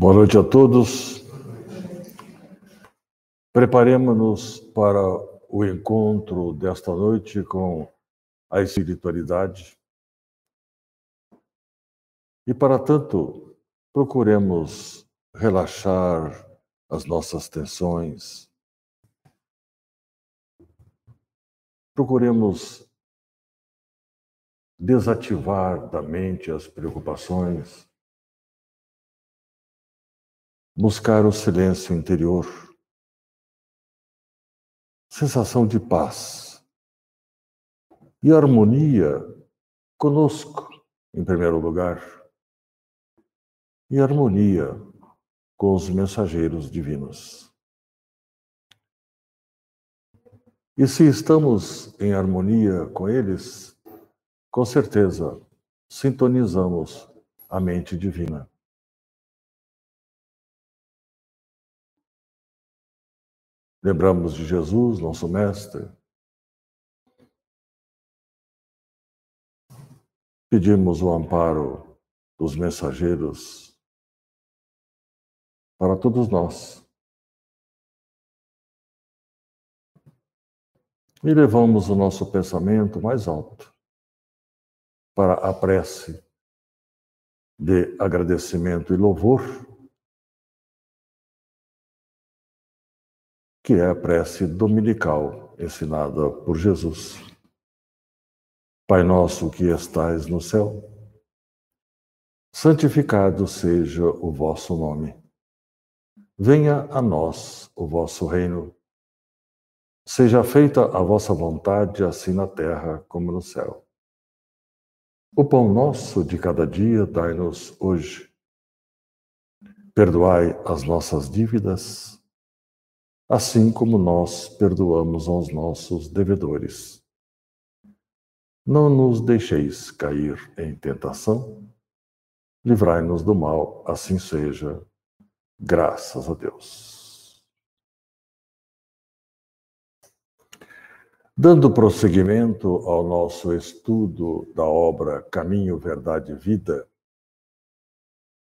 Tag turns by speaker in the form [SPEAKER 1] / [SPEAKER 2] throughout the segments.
[SPEAKER 1] Boa noite a todos. Preparemos-nos para o encontro desta noite com a espiritualidade. E, para tanto, procuremos relaxar as nossas tensões. Procuremos desativar da mente as preocupações buscar o silêncio interior, sensação de paz e harmonia conosco, em primeiro lugar, e harmonia com os mensageiros divinos. E se estamos em harmonia com eles, com certeza sintonizamos a mente divina. Lembramos de Jesus, nosso Mestre. Pedimos o amparo dos mensageiros para todos nós. E levamos o nosso pensamento mais alto para a prece de agradecimento e louvor que é a prece dominical ensinada por Jesus. Pai nosso que estais no céu, santificado seja o vosso nome. Venha a nós o vosso reino. Seja feita a vossa vontade, assim na terra como no céu. O pão nosso de cada dia dai-nos hoje. Perdoai as nossas dívidas, assim como nós perdoamos aos nossos devedores. Não nos deixeis cair em tentação, livrai-nos do mal, assim seja, graças a Deus. Dando prosseguimento ao nosso estudo da obra Caminho, Verdade e Vida,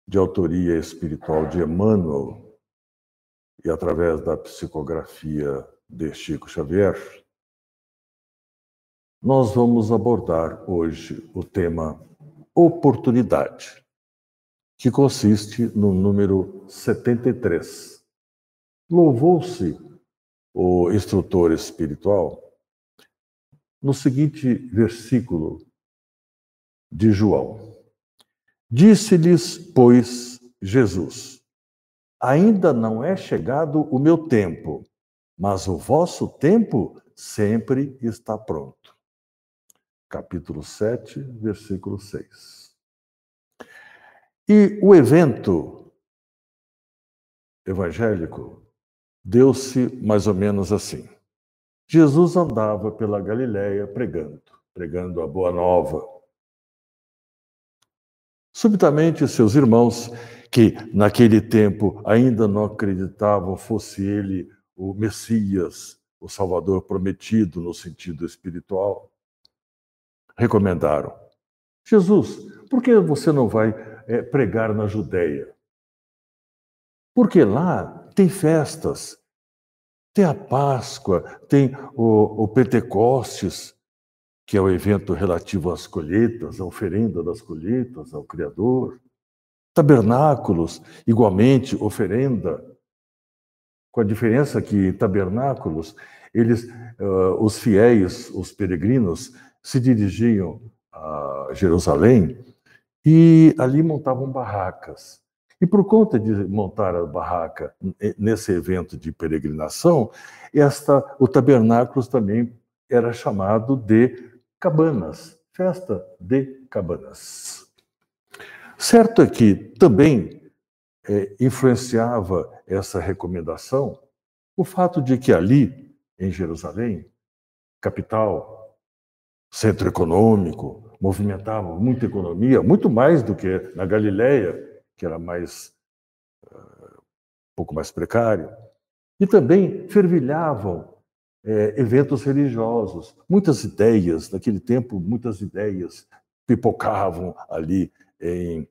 [SPEAKER 1] de autoria espiritual de Emmanuel, e através da psicografia de Chico Xavier, nós vamos abordar hoje o tema oportunidade, que consiste no número 73. Louvou-se o instrutor espiritual no seguinte versículo de João: Disse-lhes, pois, Jesus: Ainda não é chegado o meu tempo, mas o vosso tempo sempre está pronto. Capítulo 7, versículo 6. E o evento evangélico deu-se mais ou menos assim. Jesus andava pela Galiléia pregando, pregando a boa nova. Subitamente, seus irmãos que naquele tempo ainda não acreditavam fosse ele o Messias, o Salvador prometido no sentido espiritual, recomendaram: Jesus, por que você não vai é, pregar na Judéia? Porque lá tem festas, tem a Páscoa, tem o, o Pentecostes, que é o evento relativo às colheitas, a oferenda das colheitas ao Criador. Tabernáculos, igualmente, oferenda, com a diferença que tabernáculos, eles, uh, os fiéis, os peregrinos, se dirigiam a Jerusalém e ali montavam barracas. E por conta de montar a barraca nesse evento de peregrinação, esta, o tabernáculo também era chamado de cabanas, festa de cabanas. Certo é que também é, influenciava essa recomendação o fato de que ali, em Jerusalém, capital, centro econômico, movimentava muita economia, muito mais do que na Galileia, que era mais um pouco mais precário, e também fervilhavam é, eventos religiosos. Muitas ideias, naquele tempo, muitas ideias pipocavam ali em,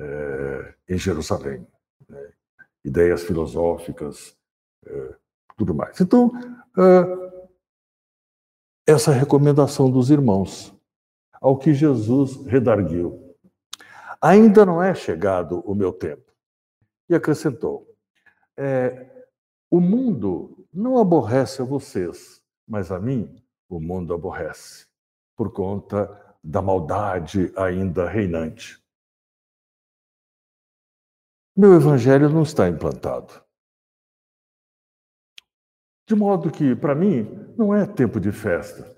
[SPEAKER 1] é, em Jerusalém. né? ideias filosóficas, é, tudo mais. Então, é, essa recomendação dos irmãos, ao que Jesus redarguiu. Ainda não é chegado o meu tempo. E acrescentou: é, o mundo não aborrece a vocês, mas a mim o mundo aborrece, por conta da maldade ainda reinante. Meu evangelho não está implantado. De modo que, para mim, não é tempo de festa.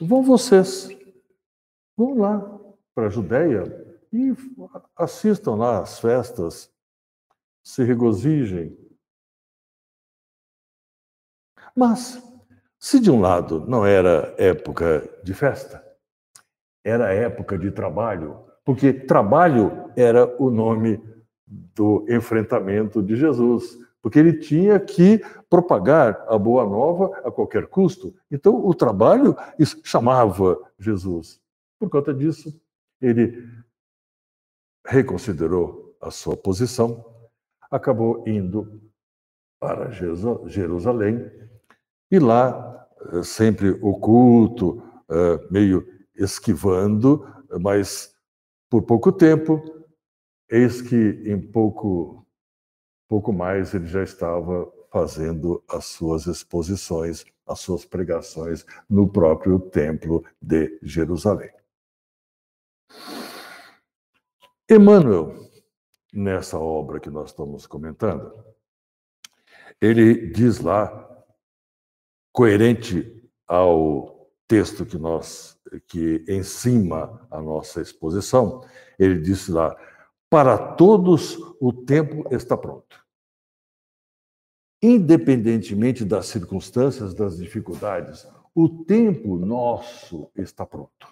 [SPEAKER 1] Vão vocês, vão lá para a Judéia e assistam lá às festas, se regozijem. Mas, se de um lado não era época de festa, era época de trabalho, porque trabalho era o nome do enfrentamento de Jesus, porque ele tinha que propagar a boa nova a qualquer custo. Então, o trabalho chamava Jesus. Por conta disso, ele reconsiderou a sua posição, acabou indo para Jerusalém e lá, eh, sempre oculto, eh, meio esquivando, mas por pouco tempo, eis que em pouco, pouco mais ele já estava fazendo as suas exposições, as suas pregações no próprio templo de Jerusalém. Emmanuel, nessa obra que nós estamos comentando, ele diz lá coerente ao texto que nós que encima a nossa exposição, ele disse lá: para todos o tempo está pronto. Independentemente das circunstâncias, das dificuldades, o tempo nosso está pronto.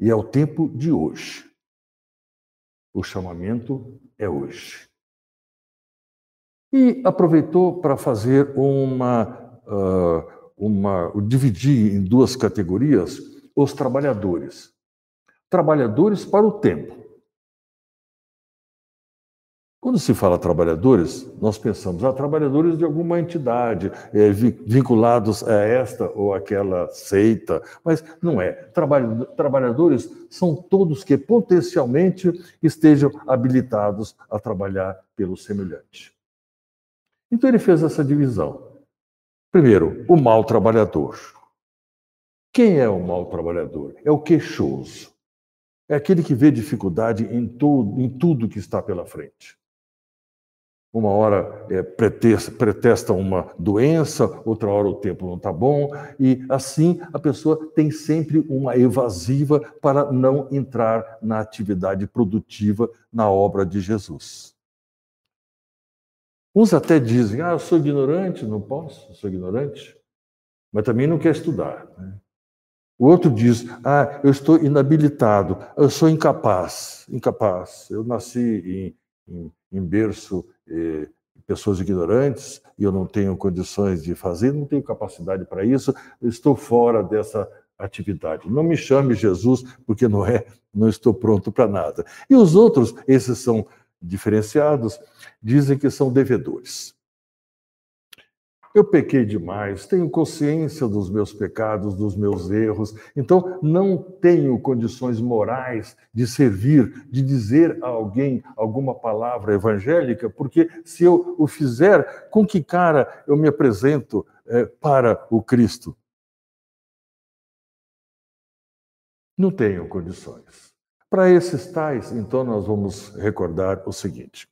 [SPEAKER 1] E é o tempo de hoje. O chamamento é hoje. E aproveitou para fazer uma uh, uma, dividir em duas categorias os trabalhadores. Trabalhadores para o tempo. Quando se fala trabalhadores, nós pensamos, ah, trabalhadores de alguma entidade, é, vinculados a esta ou aquela seita, mas não é. Trabalhadores são todos que potencialmente estejam habilitados a trabalhar pelo semelhante. Então ele fez essa divisão. Primeiro, o mal trabalhador. Quem é o mal trabalhador? É o queixoso. É aquele que vê dificuldade em, em tudo que está pela frente. Uma hora é, pretesta uma doença, outra hora o tempo não está bom, e assim a pessoa tem sempre uma evasiva para não entrar na atividade produtiva na obra de Jesus. Uns até dizem, ah, eu sou ignorante, não posso, sou ignorante, mas também não quer estudar. Né? O outro diz, ah, eu estou inabilitado, eu sou incapaz, incapaz. Eu nasci em, em, em berço eh, pessoas ignorantes e eu não tenho condições de fazer, não tenho capacidade para isso, estou fora dessa atividade. Não me chame Jesus, porque não é, não estou pronto para nada. E os outros, esses são diferenciados, dizem que são devedores. Eu pequei demais, tenho consciência dos meus pecados, dos meus erros, então não tenho condições morais de servir, de dizer a alguém alguma palavra evangélica, porque se eu o fizer, com que cara eu me apresento é, para o Cristo? Não tenho condições. Para esses tais, então, nós vamos recordar o seguinte: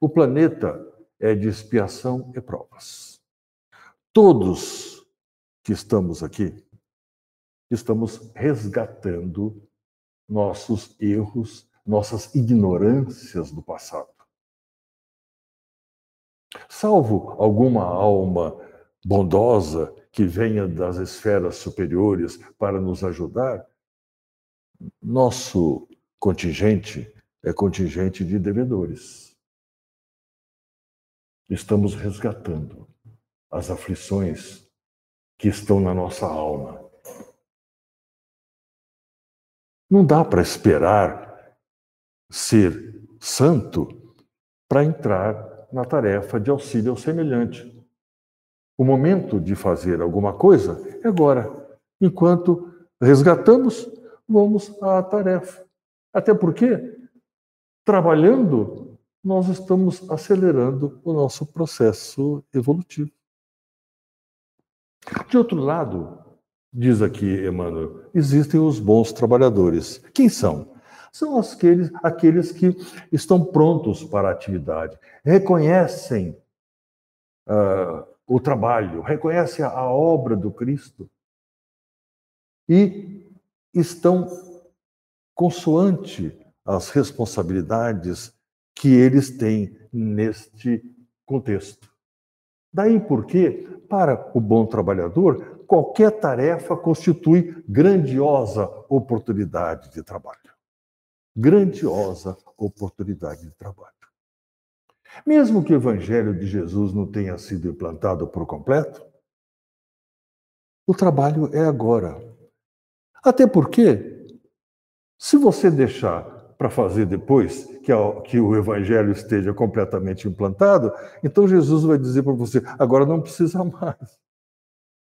[SPEAKER 1] o planeta é de expiação e provas. Todos que estamos aqui estamos resgatando nossos erros, nossas ignorâncias do passado. Salvo alguma alma bondosa que venha das esferas superiores para nos ajudar, nosso contingente é contingente de devedores. Estamos resgatando as aflições que estão na nossa alma. Não dá para esperar ser santo para entrar na tarefa de auxílio ao semelhante. O momento de fazer alguma coisa é agora. Enquanto resgatamos, vamos à tarefa. Até porque, trabalhando, nós estamos acelerando o nosso processo evolutivo. De outro lado, diz aqui Emmanuel, existem os bons trabalhadores. Quem são? São aqueles, aqueles que estão prontos para a atividade, reconhecem uh, o trabalho, reconhecem a obra do Cristo e estão consoante as responsabilidades que eles têm neste contexto. Daí porque, para o bom trabalhador, qualquer tarefa constitui grandiosa oportunidade de trabalho. Grandiosa oportunidade de trabalho. Mesmo que o evangelho de Jesus não tenha sido implantado por completo, o trabalho é agora. Até porque, se você deixar para fazer depois que, que o evangelho esteja completamente implantado, então Jesus vai dizer para você: agora não precisa mais.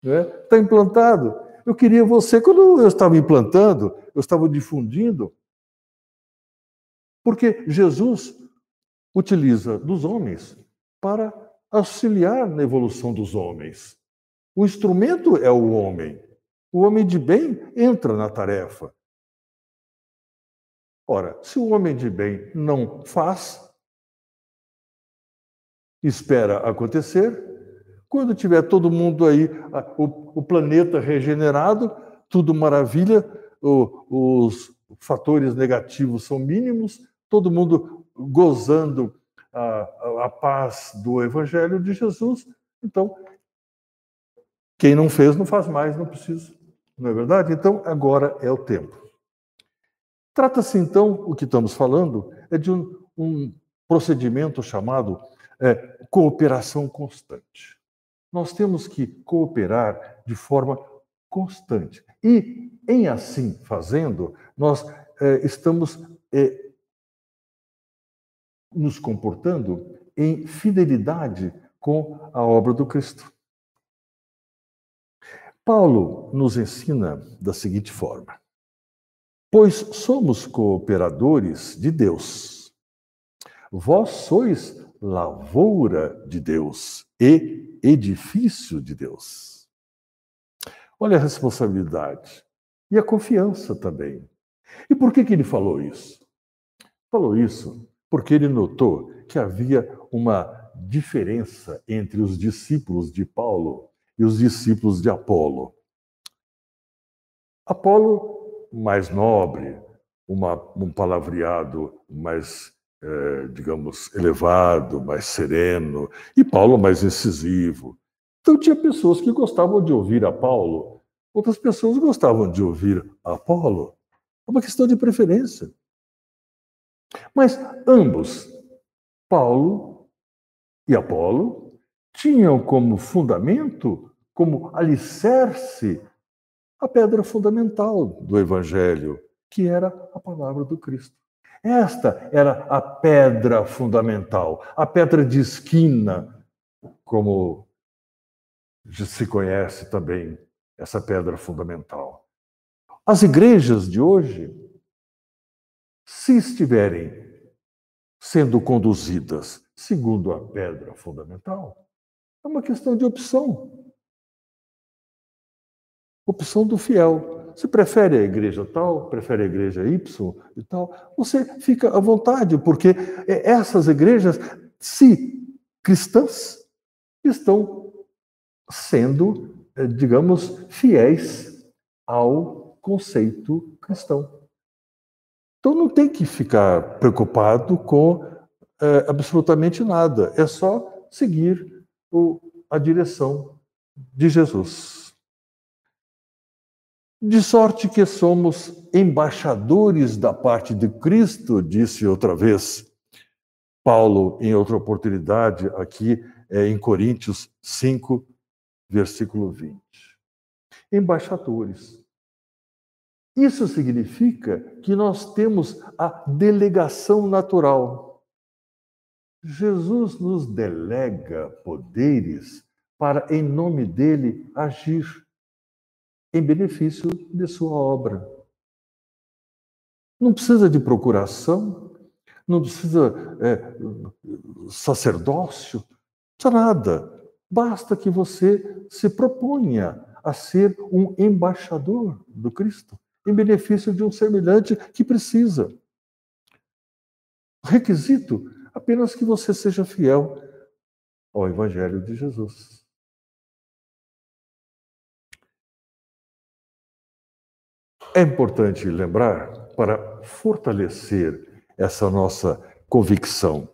[SPEAKER 1] Está né? implantado. Eu queria você, quando eu estava implantando, eu estava difundindo, porque Jesus utiliza dos homens para auxiliar na evolução dos homens. O instrumento é o homem. O homem de bem entra na tarefa. Ora, se o homem de bem não faz, espera acontecer, quando tiver todo mundo aí, o, o planeta regenerado, tudo maravilha, o, os fatores negativos são mínimos, todo mundo gozando a, a paz do Evangelho de Jesus. Então, quem não fez, não faz mais, não precisa. Não é verdade? Então, agora é o tempo. Trata-se, então, o que estamos falando é de um, um procedimento chamado é, cooperação constante. Nós temos que cooperar de forma constante. E, em assim fazendo, nós é, estamos é, nos comportando em fidelidade com a obra do Cristo. Paulo nos ensina da seguinte forma: pois somos cooperadores de Deus. Vós sois lavoura de Deus e edifício de Deus. Olha a responsabilidade e a confiança também. E por que, que ele falou isso? Falou isso porque ele notou que havia uma diferença entre os discípulos de Paulo e os discípulos de Apolo. Apolo mais nobre, uma, um palavreado mais, é, digamos, elevado, mais sereno, e Paulo mais incisivo. Então tinha pessoas que gostavam de ouvir a Paulo, outras pessoas gostavam de ouvir a Apolo. É uma questão de preferência. Mas ambos, Paulo e Apolo, tinham como fundamento, como alicerce, a pedra fundamental do Evangelho, que era a palavra do Cristo. Esta era a pedra fundamental, a pedra de esquina, como se conhece também essa pedra fundamental. As igrejas de hoje, se estiverem sendo conduzidas segundo a pedra fundamental, é uma questão de opção opção do fiel. Você prefere a igreja tal, prefere a igreja Y e tal, você fica à vontade, porque essas igrejas, se cristãs, estão sendo, eh, digamos, fiéis ao conceito cristão. Então não tem que ficar preocupado com é, absolutamente nada, é só seguir o, a direção de Jesus. De sorte que somos embaixadores da parte de Cristo, disse outra vez Paulo em outra oportunidade, aqui é, em Coríntios 5, versículo 20. Embaixadores. Isso significa que nós temos a delegação natural. Jesus nos delega poderes para, em nome dele, agir em benefício de sua obra. Não precisa de procuração, não precisa é, sacerdócio, não precisa nada. Basta que você se proponha a ser um embaixador do Cristo em benefício de um semelhante que precisa. Requisito apenas que você seja fiel ao Evangelho de Jesus. É importante lembrar, para fortalecer essa nossa convicção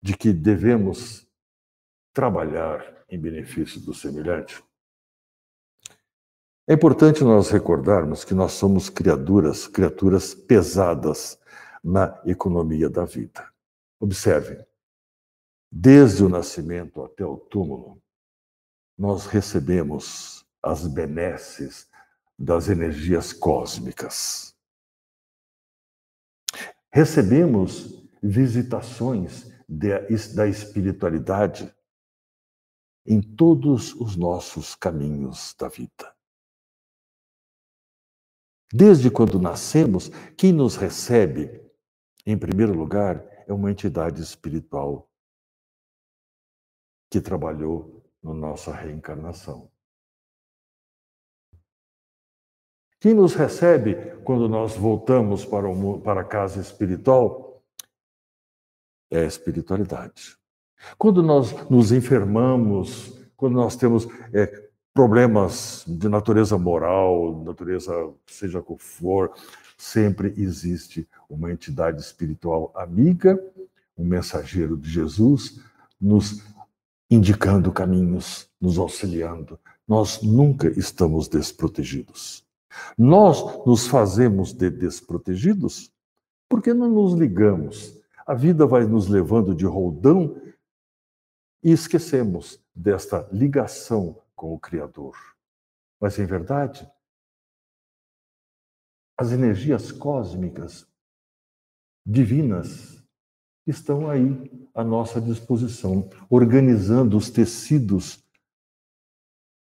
[SPEAKER 1] de que devemos trabalhar em benefício do semelhante, é importante nós recordarmos que nós somos criaturas, criaturas pesadas na economia da vida. Observem, desde o nascimento até o túmulo, nós recebemos as benesses das energias cósmicas. Recebemos visitações da espiritualidade em todos os nossos caminhos da vida. Desde quando nascemos, quem nos recebe, em primeiro lugar, é uma entidade espiritual que trabalhou na nossa reencarnação. Quem nos recebe quando nós voltamos para, o, para a casa espiritual é a espiritualidade. Quando nós nos enfermamos, quando nós temos é, problemas de natureza moral, natureza seja qual for, sempre existe uma entidade espiritual amiga, um mensageiro de Jesus, nos indicando caminhos, nos auxiliando. Nós nunca estamos desprotegidos. Nós nos fazemos de desprotegidos porque não nos ligamos. A vida vai nos levando de roldão e esquecemos desta ligação com o Criador. Mas, em verdade, as energias cósmicas divinas estão aí à nossa disposição, organizando os tecidos,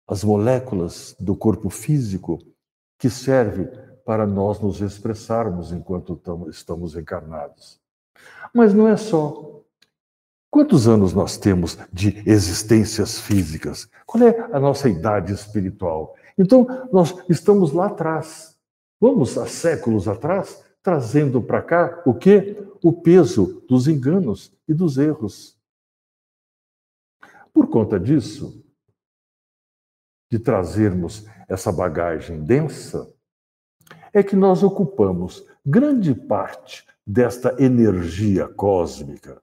[SPEAKER 1] as moléculas do corpo físico que serve para nós nos expressarmos enquanto estamos encarnados. Mas não é só Quantos anos nós temos de existências físicas? Qual é a nossa idade espiritual? Então, nós estamos lá atrás. Vamos há séculos atrás, trazendo para cá o quê? O peso dos enganos e dos erros. Por conta disso, de trazermos essa bagagem densa, é que nós ocupamos grande parte desta energia cósmica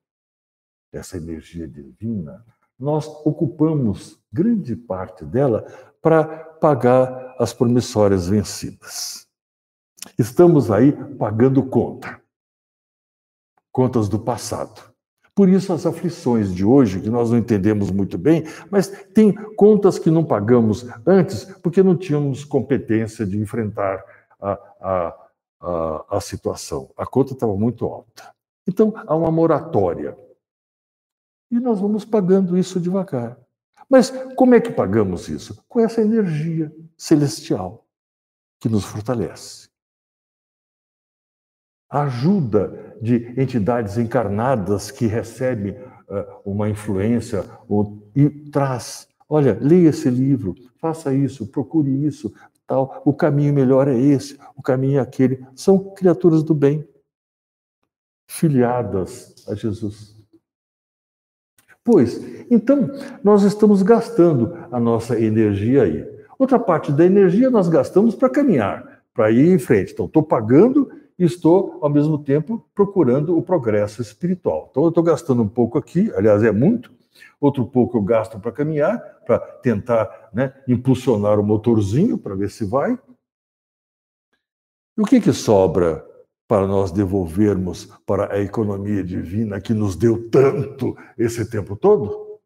[SPEAKER 1] essa energia divina, nós ocupamos grande parte dela para pagar as promissórias vencidas. Estamos aí pagando conta, contas do passado. Por isso as aflições de hoje, que nós não entendemos muito bem, mas tem contas que não pagamos antes porque não tínhamos competência de enfrentar a, a, a, a situação. A conta estava muito alta. Então há uma moratória. E nós vamos pagando isso devagar. Mas como é que pagamos isso? Com essa energia celestial que nos fortalece. Ajuda de entidades encarnadas que recebem uh, uma influência ou, e traz. Olha, leia esse livro, faça isso, procure isso, tal. O caminho melhor é esse, o caminho é aquele. São criaturas do bem, filiadas a Jesus. Pois, então, nós estamos gastando a nossa energia aí. Outra parte da energia nós gastamos para caminhar, para ir em frente. Então, estou pagando estou, ao mesmo tempo, procurando o progresso espiritual. Então, eu estou gastando um pouco aqui, aliás, é muito, outro pouco eu gasto para caminhar, para tentar né, impulsionar o motorzinho, para ver se vai. E o que, que sobra para nós devolvermos para a economia divina que nos deu tanto esse tempo todo?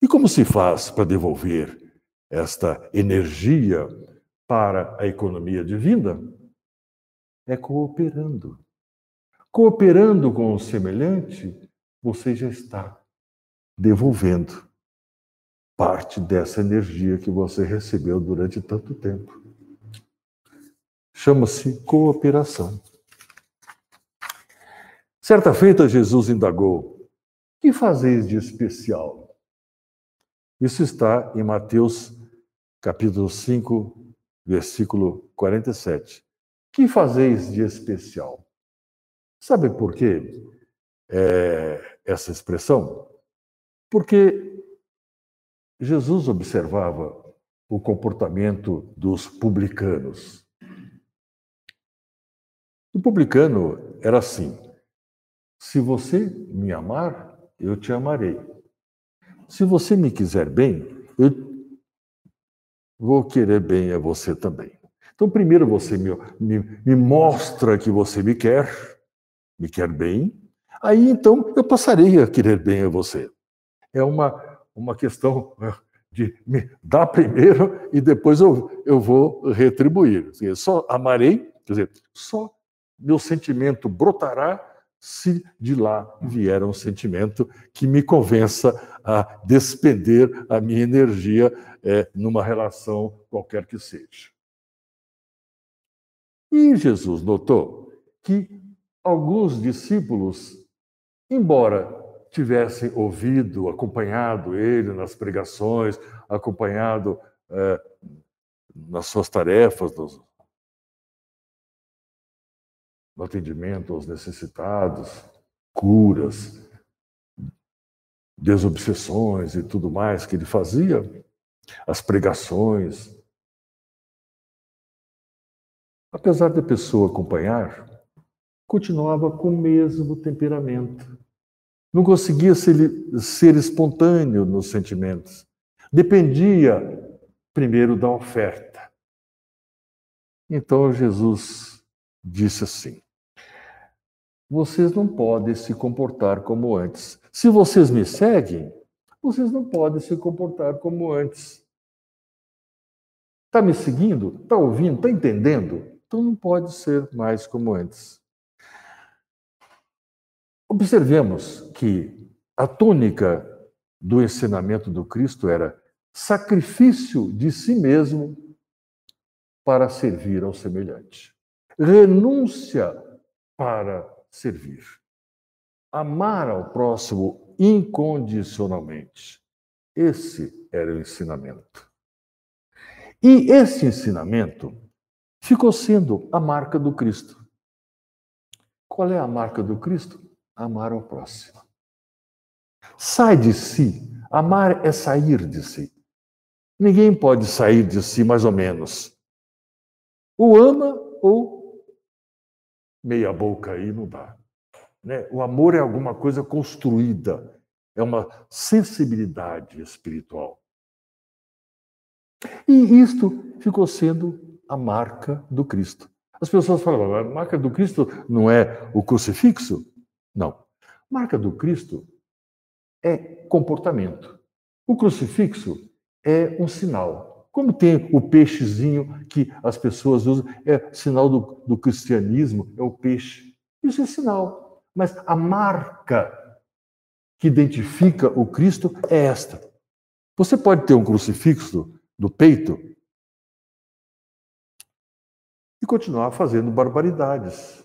[SPEAKER 1] E como se faz para devolver esta energia para a economia divina? É cooperando. Cooperando com o semelhante, você já está devolvendo parte dessa energia que você recebeu durante tanto tempo. Chama-se cooperação. Certa feita, Jesus indagou: Que fazeis de especial? Isso está em Mateus capítulo 5, versículo 47. Que fazeis de especial? Sabe por quê é, essa expressão? Porque Jesus observava o comportamento dos publicanos. O publicano era assim: se você me amar, eu te amarei. Se você me quiser bem, eu vou querer bem a você também. Então, primeiro você me, me, me mostra que você me quer, me quer bem, aí então eu passarei a querer bem a você. É uma uma questão né, de me dar primeiro e depois eu, eu vou retribuir. Só amarei, quer dizer, só meu sentimento brotará se de lá vier um sentimento que me convença a despender a minha energia é, numa relação qualquer que seja. E Jesus notou que alguns discípulos, embora tivessem ouvido, acompanhado ele nas pregações, acompanhado é, nas suas tarefas, no atendimento aos necessitados, curas, desobsessões e tudo mais que ele fazia, as pregações. Apesar da pessoa acompanhar, continuava com o mesmo temperamento não conseguia ser, ser espontâneo nos sentimentos. Dependia primeiro da oferta. Então Jesus disse assim: Vocês não podem se comportar como antes. Se vocês me seguem, vocês não podem se comportar como antes. Está me seguindo? Está ouvindo? Está entendendo? Então não pode ser mais como antes. Observemos que a tônica do ensinamento do Cristo era sacrifício de si mesmo para servir ao semelhante. Renúncia para servir. Amar ao próximo incondicionalmente. Esse era o ensinamento. E esse ensinamento ficou sendo a marca do Cristo. Qual é a marca do Cristo? amar ao próximo. Sai de si. Amar é sair de si. Ninguém pode sair de si mais ou menos. O ama ou meia boca aí não dá. Né? O amor é alguma coisa construída, é uma sensibilidade espiritual. E isto ficou sendo a marca do Cristo. As pessoas falam, a marca do Cristo não é o crucifixo? Não. Marca do Cristo é comportamento. O crucifixo é um sinal. Como tem o peixezinho que as pessoas usam, é sinal do, do cristianismo, é o peixe. Isso é sinal. Mas a marca que identifica o Cristo é esta. Você pode ter um crucifixo do peito e continuar fazendo barbaridades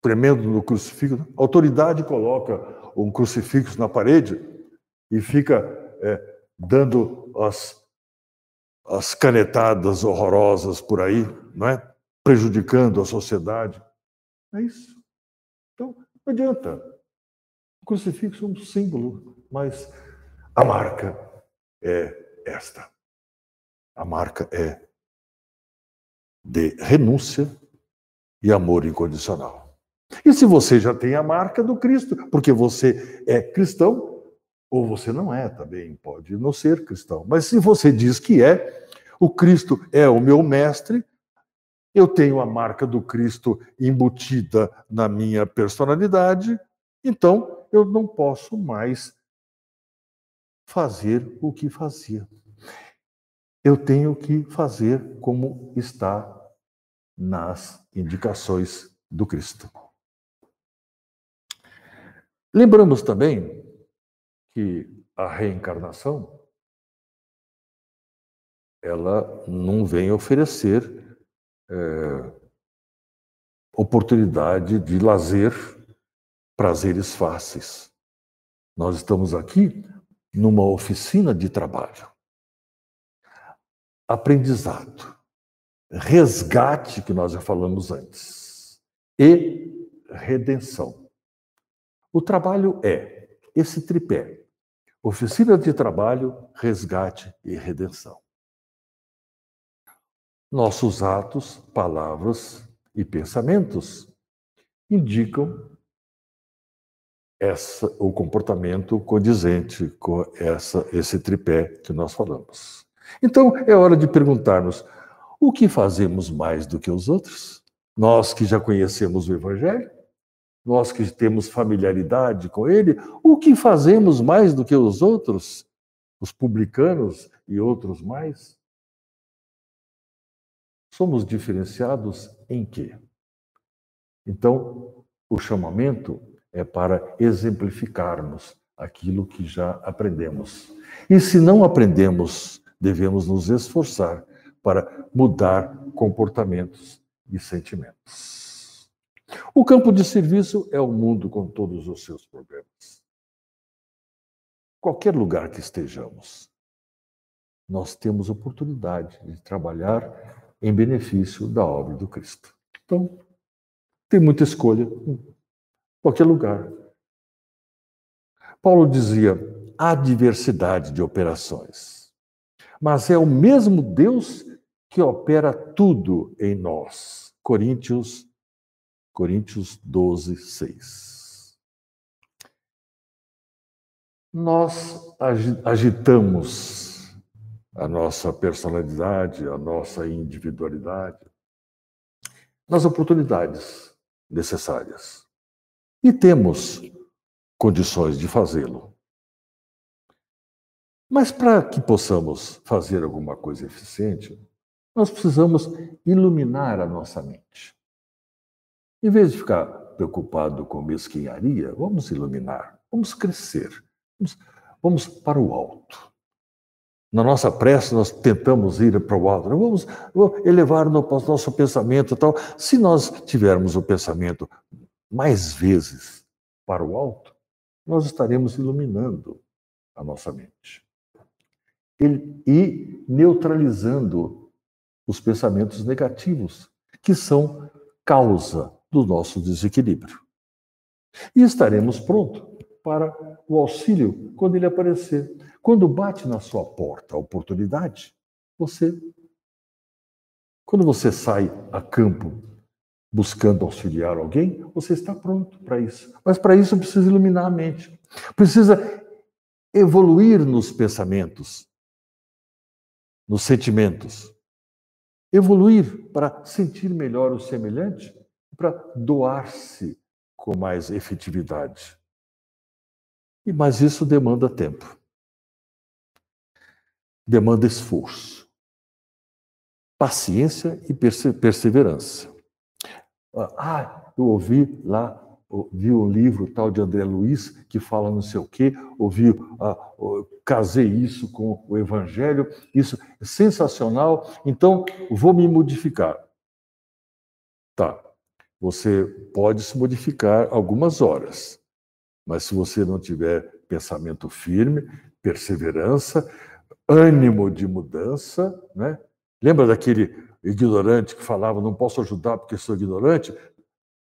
[SPEAKER 1] tremendo no crucifixo. A autoridade coloca um crucifixo na parede e fica é, dando as, as canetadas horrorosas por aí, não é? prejudicando a sociedade. É isso. Então, não adianta. O crucifixo é um símbolo, mas a marca é esta. A marca é de renúncia e amor incondicional. E se você já tem a marca do Cristo, porque você é cristão, ou você não é também, pode não ser cristão, mas se você diz que é, o Cristo é o meu mestre, eu tenho a marca do Cristo embutida na minha personalidade, então eu não posso mais fazer o que fazia. Eu tenho que fazer como está nas indicações do Cristo. Lembramos também que a reencarnação ela não vem oferecer é, oportunidade de lazer, prazeres fáceis. Nós estamos aqui numa oficina de trabalho. Aprendizado, resgate, que nós já falamos antes, e redenção. O trabalho é esse tripé: oficina de trabalho, resgate e redenção. Nossos atos, palavras e pensamentos indicam essa, o comportamento condizente com essa, esse tripé que nós falamos. Então, é hora de perguntarmos: o que fazemos mais do que os outros? Nós que já conhecemos o Evangelho? Nós que temos familiaridade com ele? O que fazemos mais do que os outros? Os publicanos e outros mais? Somos diferenciados em quê? Então, o chamamento é para exemplificarmos aquilo que já aprendemos. E se não aprendemos, devemos nos esforçar para mudar comportamentos e sentimentos. O campo de serviço é o mundo com todos os seus problemas. Qualquer lugar que estejamos, nós temos oportunidade de trabalhar em benefício da obra do Cristo. Então, tem muita escolha qualquer lugar. Paulo dizia: há diversidade de operações, mas é o mesmo Deus que opera tudo em nós. Coríntios, Coríntios 12, 6. Nós agitamos a nossa personalidade, a nossa individualidade nas oportunidades necessárias e temos condições de fazê-lo. Mas para que possamos fazer alguma coisa eficiente, nós precisamos iluminar a nossa mente. Em vez de ficar preocupado com mesquinharia, vamos iluminar, vamos crescer, vamos, vamos para o alto. Na nossa prece, nós tentamos ir para o alto, vamos elevar o nosso pensamento e tal. Se nós tivermos o pensamento mais vezes para o alto, nós estaremos iluminando a nossa mente e neutralizando os pensamentos negativos, que são causa do nosso desequilíbrio. E estaremos prontos para o auxílio quando ele aparecer. Quando bate na sua porta a oportunidade, você. Quando você sai a campo buscando auxiliar alguém, você está pronto para isso. Mas para isso precisa iluminar a mente. Precisa evoluir nos pensamentos, nos sentimentos. Evoluir para sentir melhor o semelhante, para doar-se com mais efetividade. E mas isso demanda tempo. Demanda esforço, paciência e perseverança. Ah, eu ouvi lá, ouvi um livro tal de André Luiz que fala não sei o quê, ouvi, ah, casei isso com o Evangelho, isso é sensacional, então vou me modificar. Tá, você pode se modificar algumas horas, mas se você não tiver pensamento firme, perseverança, ânimo de mudança, né? Lembra daquele ignorante que falava não posso ajudar porque sou ignorante,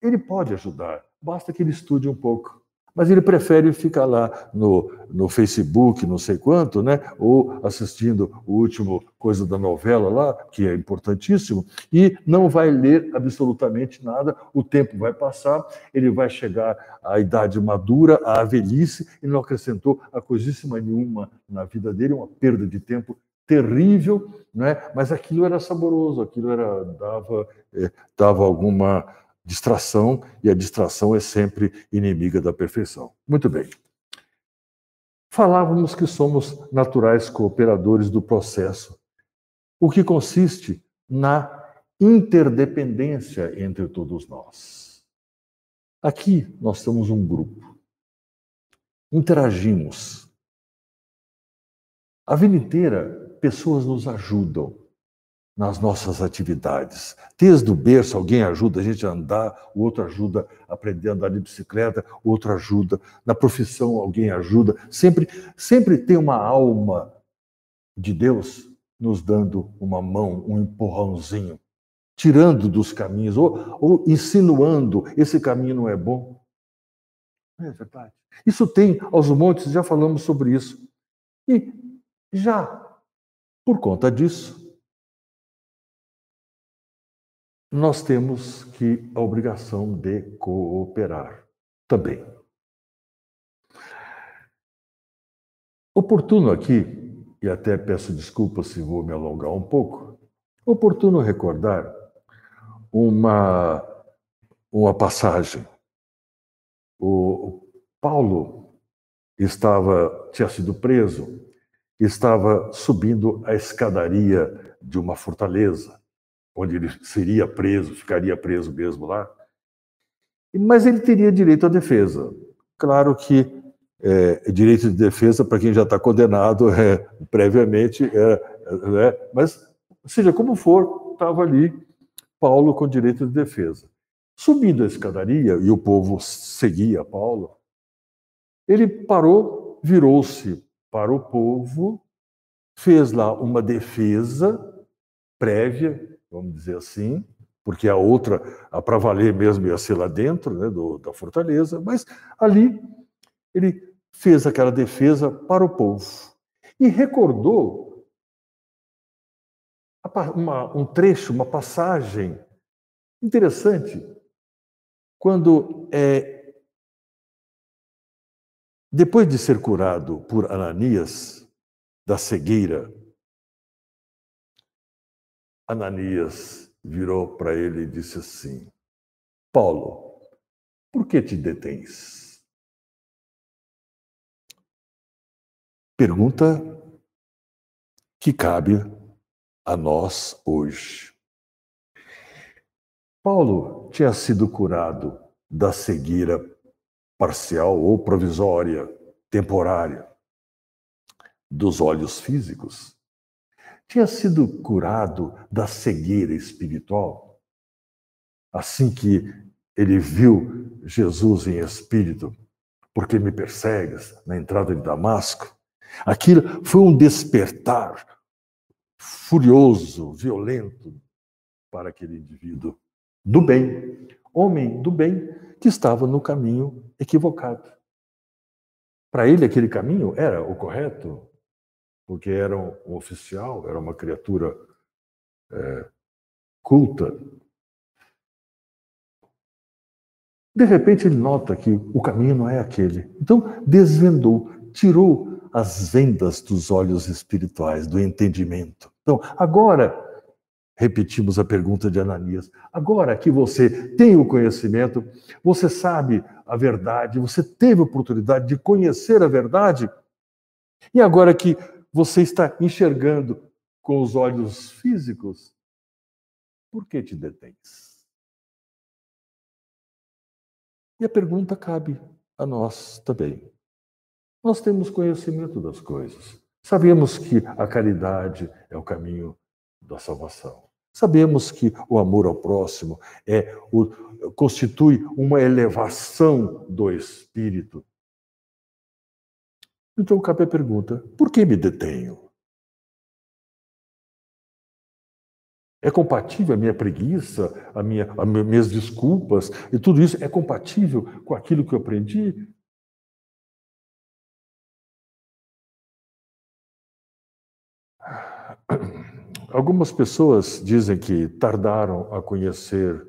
[SPEAKER 1] ele pode ajudar, basta que ele estude um pouco. Mas ele prefere ficar lá no, no Facebook, não sei quanto, né? ou assistindo o último coisa da novela lá, que é importantíssimo, e não vai ler absolutamente nada, o tempo vai passar, ele vai chegar à idade madura, à velhice, e não acrescentou a coisíssima nenhuma na vida dele, uma perda de tempo terrível, né? mas aquilo era saboroso, aquilo era, dava, é, dava alguma distração, e a distração é sempre inimiga da perfeição. Muito bem. falávamos que somos naturais cooperadores do processo, o que consiste na interdependência entre todos nós. Aqui nós somos um grupo, interagimos. A vida inteira, pessoas nos ajudam nas nossas atividades. Desde o berço, alguém ajuda a gente a andar, o outro ajuda a aprender a andar de bicicleta, o outro ajuda. Na profissão, alguém ajuda. Sempre, sempre tem uma alma de Deus nos dando uma mão, um empurrãozinho, tirando dos caminhos, ou, ou insinuando: esse caminho não é bom. É verdade. Isso tem aos montes, já falamos sobre isso. E já, por conta disso, nós temos que a obrigação de cooperar também. Oportuno aqui, e até peço desculpas se vou me alongar um pouco, oportuno recordar uma, uma passagem. O Paulo estava tinha sido preso, estava subindo a escadaria de uma fortaleza onde ele seria preso, ficaria preso mesmo lá. Mas ele teria direito à defesa. Claro que é, direito de defesa para quem já está condenado é, previamente, é, é, mas seja como for, estava ali Paulo com direito de defesa. Subindo a escadaria, e o povo seguia Paulo, ele parou, virou-se para o povo, fez lá uma defesa prévia, vamos dizer assim, porque a outra, a para valer mesmo, ia ser lá dentro né, do, da fortaleza, mas ali ele fez aquela defesa para o povo e recordou uma, um trecho, uma passagem interessante, quando é, depois de ser curado por Ananias da cegueira Ananias virou para ele e disse assim: Paulo, por que te detens? Pergunta que cabe a nós hoje. Paulo tinha sido curado da cegueira parcial ou provisória, temporária, dos olhos físicos tinha sido curado da cegueira espiritual. Assim que ele viu Jesus em espírito, porque me persegues na entrada de Damasco, aquilo foi um despertar furioso, violento para aquele indivíduo do bem, homem do bem, que estava no caminho equivocado. Para ele, aquele caminho era o correto, porque era um oficial, era uma criatura é, culta. De repente ele nota que o caminho não é aquele. Então desvendou, tirou as vendas dos olhos espirituais, do entendimento. Então, agora, repetimos a pergunta de Ananias, agora que você tem o conhecimento, você sabe a verdade, você teve a oportunidade de conhecer a verdade, e agora que você está enxergando com os olhos físicos, por que te detens? E a pergunta cabe a nós também. Nós temos conhecimento das coisas. Sabemos que a caridade é o caminho da salvação. Sabemos que o amor ao próximo é o, constitui uma elevação do espírito então o Capé pergunta: por que me detenho? É compatível a minha preguiça, a minha, as minhas desculpas e tudo isso é compatível com aquilo que eu aprendi? Algumas pessoas dizem que tardaram a conhecer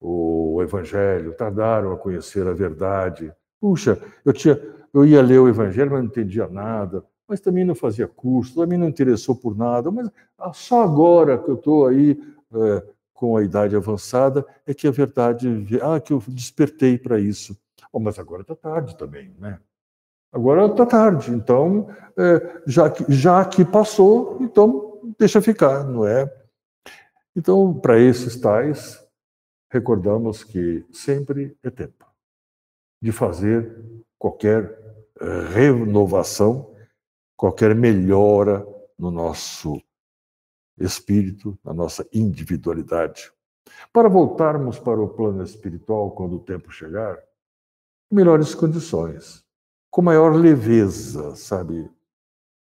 [SPEAKER 1] o Evangelho, tardaram a conhecer a verdade. Puxa, eu tinha, eu ia ler o Evangelho, mas não entendia nada, mas também não fazia curso, também não interessou por nada, mas ah, só agora que eu estou aí é, com a idade avançada é que a verdade, ah, que eu despertei para isso. Oh, mas agora está tarde também, né? Agora está tarde, então, é, já, que, já que passou, então deixa ficar, não é? Então, para esses tais, recordamos que sempre é tempo de fazer qualquer eh, renovação, qualquer melhora no nosso espírito, na nossa individualidade. Para voltarmos para o plano espiritual quando o tempo chegar, melhores condições, com maior leveza, sabe?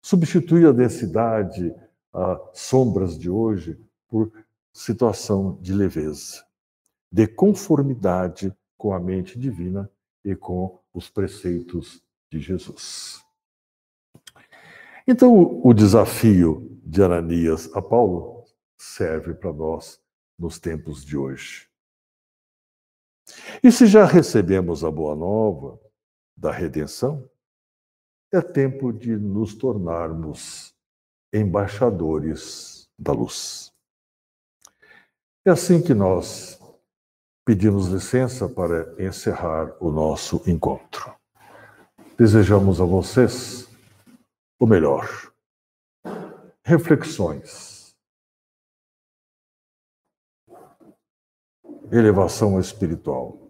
[SPEAKER 1] Substituir a densidade, as sombras de hoje, por situação de leveza, de conformidade com a mente divina e com os preceitos de Jesus. Então, o desafio de Ananias a Paulo serve para nós nos tempos de hoje. E se já recebemos a boa nova da redenção, é tempo de nos tornarmos embaixadores da luz. É assim que nós pedimos licença para encerrar o nosso encontro. Desejamos a vocês o melhor. Reflexões. Elevação espiritual.